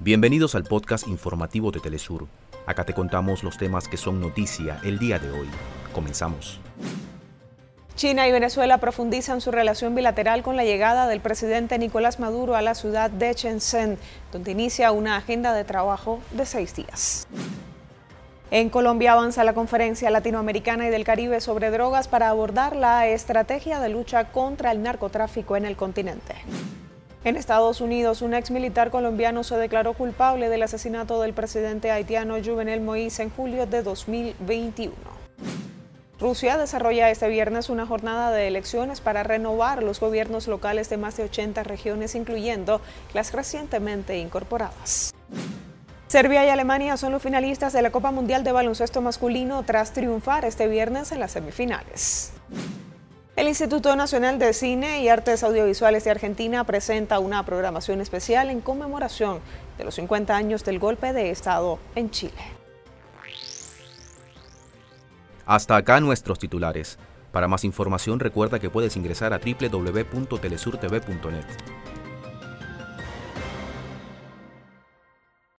Bienvenidos al podcast informativo de Telesur. Acá te contamos los temas que son noticia el día de hoy. Comenzamos. China y Venezuela profundizan su relación bilateral con la llegada del presidente Nicolás Maduro a la ciudad de Shenzhen, donde inicia una agenda de trabajo de seis días. En Colombia avanza la conferencia latinoamericana y del Caribe sobre drogas para abordar la estrategia de lucha contra el narcotráfico en el continente. En Estados Unidos, un ex militar colombiano se declaró culpable del asesinato del presidente haitiano Juvenel Moïse en julio de 2021. Rusia desarrolla este viernes una jornada de elecciones para renovar los gobiernos locales de más de 80 regiones, incluyendo las recientemente incorporadas. Serbia y Alemania son los finalistas de la Copa Mundial de Baloncesto Masculino tras triunfar este viernes en las semifinales. El Instituto Nacional de Cine y Artes Audiovisuales de Argentina presenta una programación especial en conmemoración de los 50 años del golpe de Estado en Chile. Hasta acá nuestros titulares. Para más información recuerda que puedes ingresar a www.telesurtv.net.